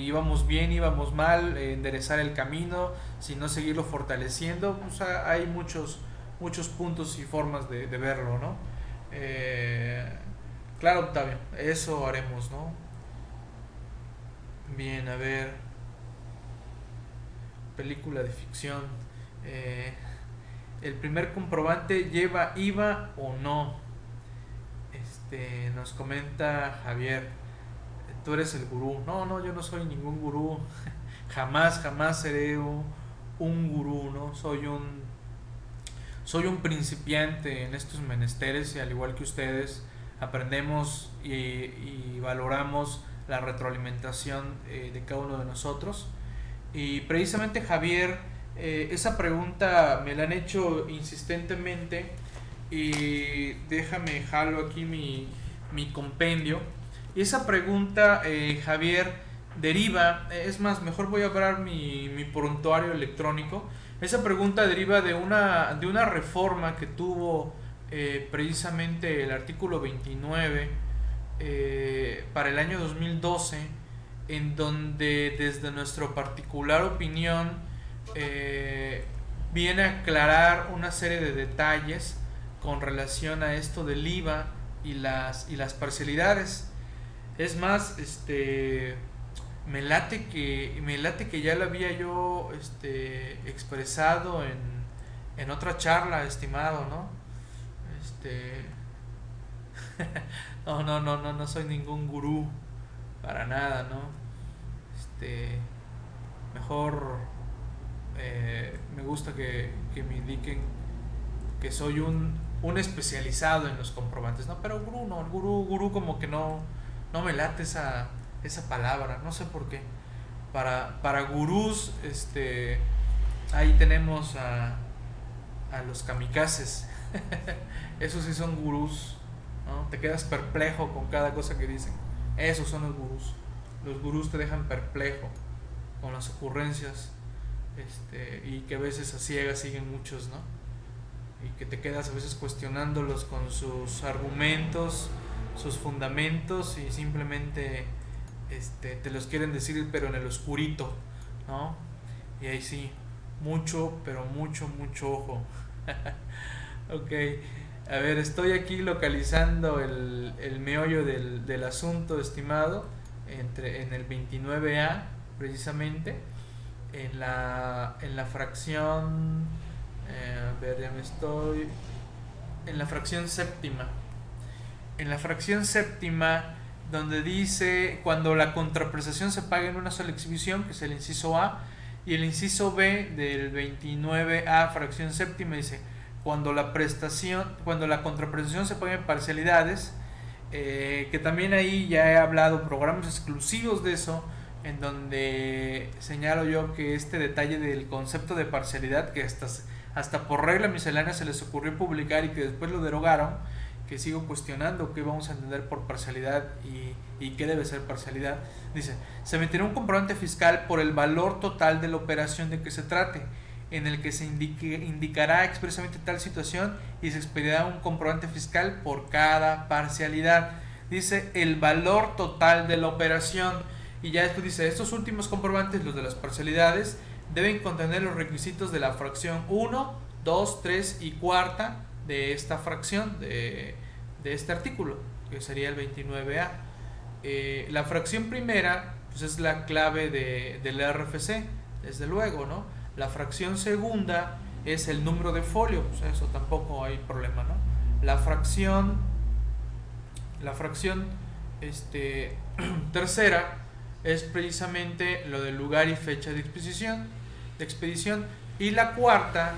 íbamos bien, íbamos mal, enderezar el camino, si no seguirlo fortaleciendo. O sea, hay muchos, muchos puntos y formas de, verlo, ¿no? Claro, Octavio, eso haremos, ¿no? Bien, a ver. Película de ficción. Eh, el primer comprobante lleva IVA o no. Este, nos comenta Javier. Tú eres el gurú. No, no, yo no soy ningún gurú. jamás, jamás seré un, un gurú, ¿no? Soy un soy un principiante en estos menesteres y al igual que ustedes aprendemos y, valoramos la retroalimentación eh, de cada uno de nosotros. Y precisamente Javier, eh, esa pregunta me la han hecho insistentemente y déjame jalo aquí mi, compendio. Y esa pregunta, eh, Javier, deriva, es más, mejor voy a hablar mi, mi prontuario electrónico. Esa pregunta deriva de una, de una reforma que tuvo eh, precisamente el artículo 29 eh, para el año 2012, en donde desde nuestra particular opinión eh, viene a aclarar una serie de detalles con relación a esto del IVA y las, y las parcialidades. Es más, este me late que me late que ya lo había yo este, expresado en, en otra charla, estimado, ¿no? Este, no, no, no, no, no soy ningún gurú para nada, ¿no? Este, mejor eh, me gusta que, me indiquen que soy un, un especializado en los comprobantes, ¿no? Pero gurú no, el gurú, gurú como que no, no me late esa, esa palabra, no sé por qué. Para, para gurús, este, ahí tenemos a, a los kamikazes. Esos sí son gurús, ¿no? Te quedas perplejo con cada cosa que dicen. Esos son los gurús. Los gurús te dejan perplejo con las ocurrencias este, y que a veces a ciegas siguen muchos, ¿no? Y que te quedas a veces cuestionándolos con sus argumentos, sus fundamentos y simplemente este, te los quieren decir pero en el oscurito, ¿no? Y ahí sí, mucho, pero mucho, mucho ojo. ok. A ver, estoy aquí localizando el, el meollo del, del, asunto, estimado, entre, en el 29A, precisamente, en la, en la fracción, eh, a ver, ya me estoy, en la fracción séptima. En la fracción séptima, donde dice, cuando la contraprestación se paga en una sola exhibición, que es el inciso A, y el inciso B del 29A, fracción séptima, dice, cuando la prestación, cuando la contraprestación se paga en parcialidades, eh, que también ahí ya he hablado programas exclusivos de eso, en donde señalo yo que este detalle del concepto de parcialidad, que hasta, hasta por regla miscelánea se les ocurrió publicar y que después lo derogaron, que sigo cuestionando qué vamos a entender por parcialidad y, qué debe ser parcialidad, dice, se meterá un comprobante fiscal por el valor total de la operación de que se trate en el que se indique, indicará expresamente tal situación y se expedirá un comprobante fiscal por cada parcialidad. Dice el valor total de la operación. Y ya después dice, estos últimos comprobantes, los de las parcialidades, deben contener los requisitos de la fracción 1, 2, 3 y cuarta de esta fracción, de, de este artículo, que sería el 29A. Eh, la fracción primera pues es la clave de, del RFC, desde luego, ¿no? La fracción segunda es el número de folio, pues eso tampoco hay problema, ¿no? La fracción, la fracción este, tercera es precisamente lo del lugar y fecha de expedición, de expedición y la cuarta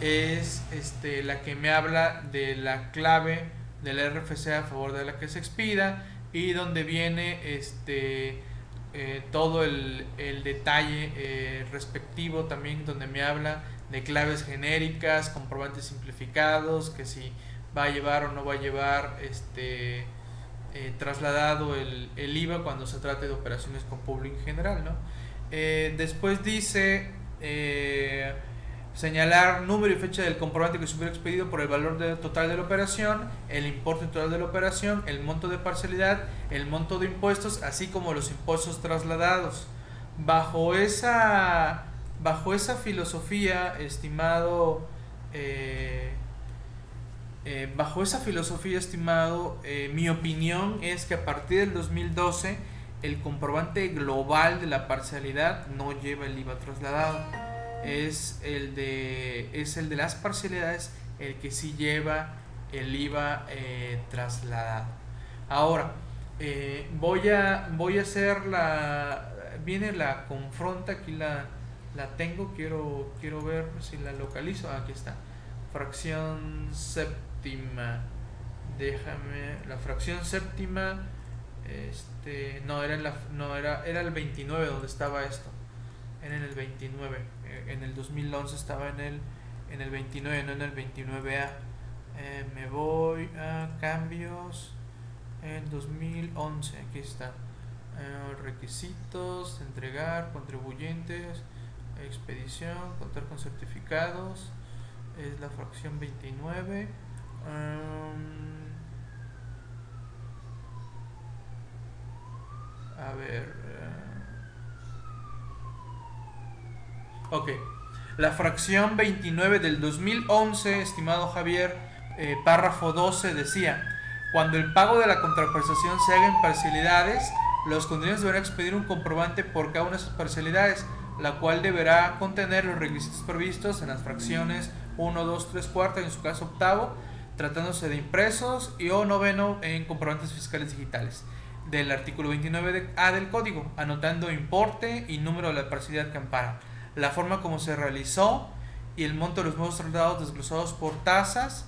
es este, la que me habla de la clave del RFC a favor de la que se expida y donde viene este eh, todo el, el detalle eh, respectivo también donde me habla de claves genéricas, comprobantes simplificados, que si va a llevar o no va a llevar este eh, trasladado el, el, IVA cuando se trate de operaciones con público en general. ¿no? Después dice señalar número y fecha del comprobante que se hubiera expedido por el valor total de la operación, el importe total de la operación, el monto de parcialidad, el monto de impuestos, así como los impuestos trasladados. Bajo esa, bajo esa filosofía, estimado eh, eh, bajo esa filosofía, estimado, eh, mi opinión es que a partir del 2012 el comprobante global de la parcialidad no lleva el IVA trasladado. Es el de, es el de las parcialidades el que sí lleva el IVA eh, trasladado. Ahora, voy, a, voy a hacer la... Viene la confronta, aquí la, la tengo, quiero, quiero ver si la localizo. aquí está. Fracción séptima. Déjame. La fracción séptima. Este. No, era, la, no era, era el 29 donde estaba esto. Era en el 29. Eh, en el 2011 estaba en el, en el 29, no en el 29A. Eh, me voy a cambios. En 2011, aquí está. Eh, requisitos, entregar, contribuyentes, expedición, contar con certificados. Es la fracción 29 a ver. Uh, ok. La fracción 29 del 2011, estimado Javier, eh, párrafo 12, decía, cuando el pago de la contraprestación se haga en parcialidades, los contribuyentes deberán expedir un comprobante por cada una de esas parcialidades, la cual deberá contener los requisitos previstos en las fracciones 1, 2, 3, 4, en su caso octavo, tratándose de impresos y o noveno en comprobantes fiscales digitales del artículo 29A del código, anotando importe y número de la parcialidad que ampara, la forma como se realizó y el monto de los nuevos trasladados desglosados por tasas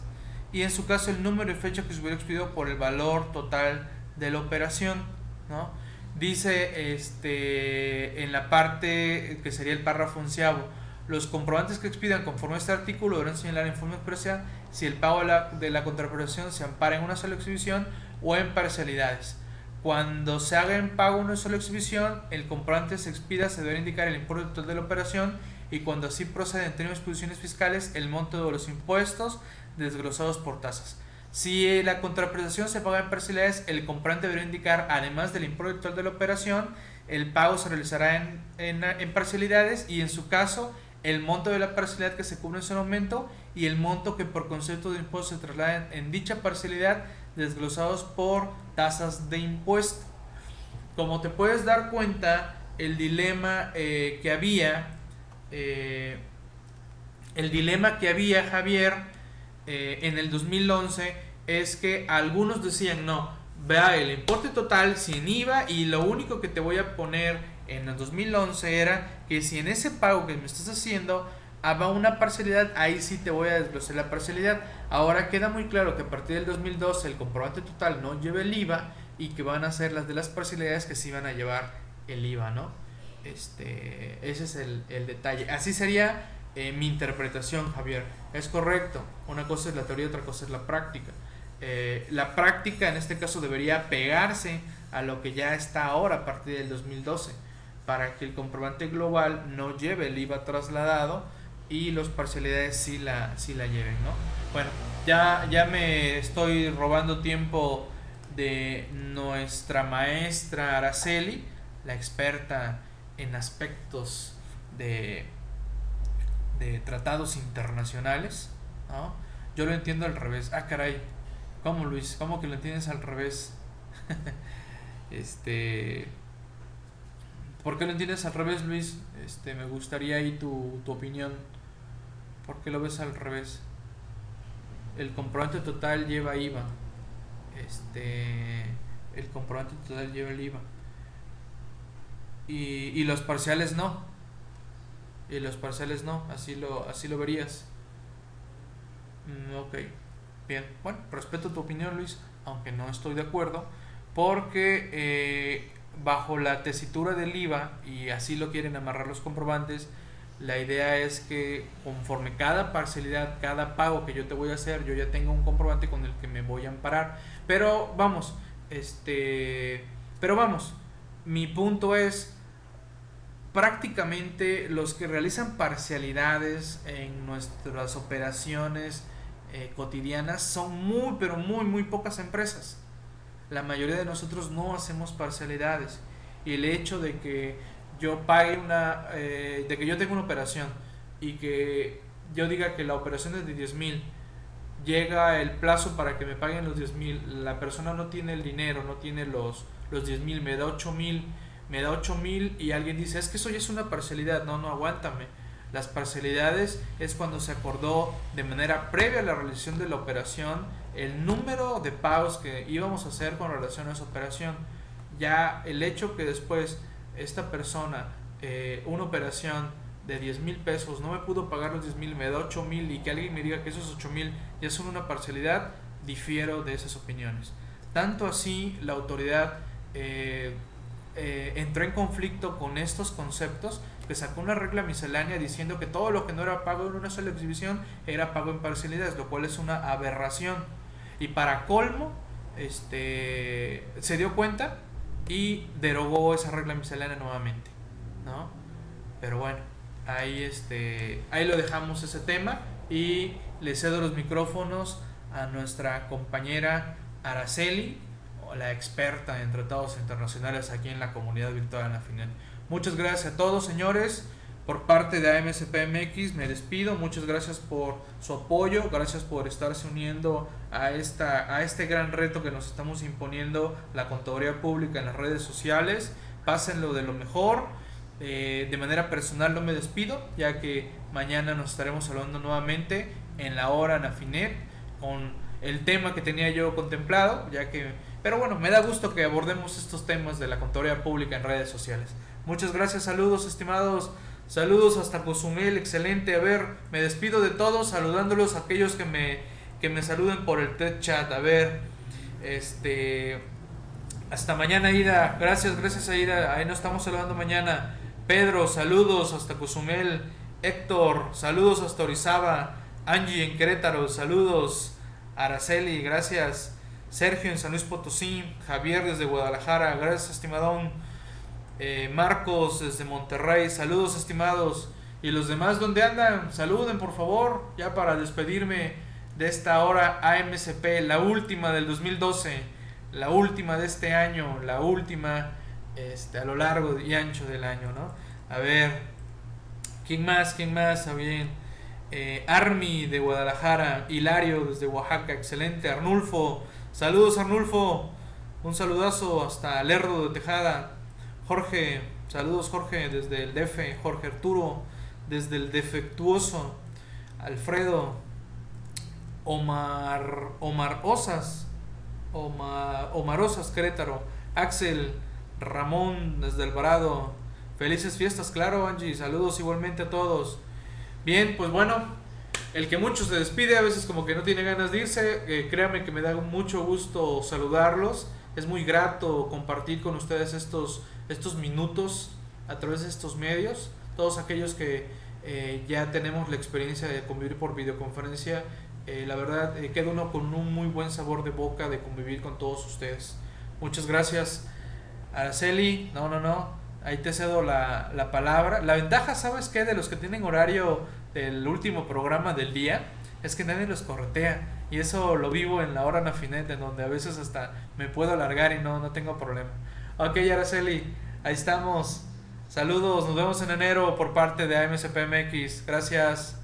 y en su caso el número y fecha que se hubiera expedido por el valor total de la operación, ¿no? Dice este en la parte que sería el párrafo onceavo, los comprobantes que expidan conforme a este artículo deberán señalar en forma expresa si el pago de la, de contraprestación se ampara en una sola exhibición o en parcialidades. Cuando se haga en pago una sola exhibición, el comprobante se expida se debe indicar el importe total de la operación y cuando así procede en términos de exposiciones fiscales el monto de los impuestos desglosados por tasas. Si la contraprestación se paga en parcialidades, el comprobante deberá indicar, además del importe total de la operación, el pago se realizará en, en, en parcialidades y en su caso el monto de la parcialidad que se cubre en ese momento y el monto que por concepto de impuesto se traslada en, dicha parcialidad desglosados por tasas de impuesto. Como te puedes dar cuenta, el dilema eh, que había, eh, el dilema que había Javier eh, en el 2011 es que algunos decían no, vea el importe total sin IVA y lo único que te voy a poner en el 2011 era que si en ese pago que me estás haciendo va una parcialidad, ahí sí te voy a desglosar la parcialidad. Ahora queda muy claro que a partir del 2012 el comprobante total no lleva el IVA y que van a ser las de las parcialidades que sí van a llevar el IVA, ¿no? Este, ese es el, detalle. Así sería eh, mi interpretación, Javier. Es correcto. Una cosa es la teoría, otra cosa es la práctica. Eh, la práctica en este caso debería pegarse a lo que ya está ahora a partir del 2012 para que el comprobante global no lleve el IVA trasladado y los parcialidades sí la, sí la lleven, ¿no? Bueno, ya, ya me estoy robando tiempo de nuestra maestra Araceli, la experta en aspectos de, de tratados internacionales, ¿no? Yo lo entiendo al revés. Ah, caray. ¿Cómo, Luis? ¿Cómo que lo entiendes al revés? este ¿Por qué lo entiendes al revés, Luis? Este, me gustaría ahí tu, tu opinión. ¿Por qué lo ves al revés? El comprobante total lleva IVA. Este, el comprobante total lleva el IVA. Y, y los parciales no. Y los parciales no. Así lo, así lo verías. Mm, ok. Bien. Bueno, respeto tu opinión, Luis. Aunque no estoy de acuerdo. Porque eh, bajo la tesitura del IVA, y así lo quieren amarrar los comprobantes, la idea es que conforme cada parcialidad, cada pago que yo te voy a hacer, yo ya tengo un comprobante con el que me voy a amparar. Pero vamos, Este, pero vamos, mi punto es prácticamente los que realizan parcialidades en nuestras operaciones eh, cotidianas son muy, pero muy, muy pocas empresas. La mayoría de nosotros no hacemos parcialidades. Y el hecho de que yo pague una, eh, de que yo tenga una operación y que yo diga que la operación es de 10 mil, llega el plazo para que me paguen los 10 mil, la persona no tiene el dinero, no tiene los, los 10 mil, me da 8 mil, me da 8 mil y alguien dice, es que eso ya es una parcialidad, no, no, aguántame las parcialidades es cuando se acordó de manera previa a la realización de la operación el número de pagos que íbamos a hacer con relación a esa operación. Ya el hecho que después esta persona, eh, una operación de 10 mil pesos, no me pudo pagar los 10 mil, me da 8 mil y que alguien me diga que esos 8 mil ya son una parcialidad, difiero de esas opiniones. Tanto así la autoridad eh, eh, entró en conflicto con estos conceptos que sacó una regla miscelánea diciendo que todo lo que no era pago en una sola exhibición era pago en parcialidades, lo cual es una aberración. Y para colmo, este, se dio cuenta y derogó esa regla miscelánea nuevamente, ¿no? Pero bueno, ahí, este, ahí lo dejamos ese tema y le cedo los micrófonos a nuestra compañera Araceli, la experta en tratados internacionales aquí en la comunidad virtual en la final. Muchas gracias a todos, señores. Por parte de AMSPMX me despido. Muchas gracias por su apoyo. Gracias por estarse uniendo a, esta, a este gran reto que nos estamos imponiendo la contaduría pública en las redes sociales. Pásenlo de lo mejor. Eh, de manera personal no me despido, ya que mañana nos estaremos hablando nuevamente en la hora Nafinet con el tema que tenía yo contemplado, ya que pero bueno, me da gusto que abordemos estos temas de la contaduría pública en redes sociales. Muchas gracias, saludos estimados. Saludos hasta Cozumel, excelente. A ver, me despido de todos, saludándolos a aquellos que me, que me saluden por el TED chat. A ver, este. Hasta mañana, Ida. Gracias, gracias, Ida. Ahí nos estamos saludando mañana. Pedro, saludos hasta Cozumel. Héctor, saludos hasta Orizaba. Angie en Querétaro, saludos. Araceli, gracias. Sergio en San Luis Potosí. Javier desde Guadalajara, gracias, estimadón. Eh, Marcos desde Monterrey, saludos estimados. Y los demás, ¿dónde andan? Saluden por favor, ya para despedirme de esta hora AMCP, la última del 2012, la última de este año, la última este, a lo largo y ancho del año, ¿no? A ver, ¿quién más? ¿Quién más? Ah, bien. Eh, Armi de Guadalajara, Hilario desde Oaxaca, excelente. Arnulfo, saludos Arnulfo, un saludazo hasta Lerdo de Tejada. Jorge, saludos Jorge desde el DF, Jorge Arturo desde el defectuoso, Alfredo, Omar, Omar Osas, Omar, Omar Osas Querétaro, Axel, Ramón desde Alvarado, felices fiestas, claro Angie, saludos igualmente a todos. Bien, pues bueno, el que mucho se despide, a veces como que no tiene ganas de irse, eh, créanme que me da mucho gusto saludarlos, es muy grato compartir con ustedes estos estos minutos a través de estos medios. Todos aquellos que eh, ya tenemos la experiencia de convivir por videoconferencia, eh, la verdad eh, queda uno con un muy buen sabor de boca de convivir con todos ustedes. Muchas gracias, Araceli. No, no, no. Ahí te cedo la, la palabra. La ventaja, ¿sabes qué? De los que tienen horario del último programa del día, es que nadie los corretea. Y eso lo vivo en la hora nafinet, en donde a veces hasta me puedo alargar y no, no tengo problema. Ok, Araceli, ahí estamos. Saludos, nos vemos en enero por parte de AMCPMX. Gracias.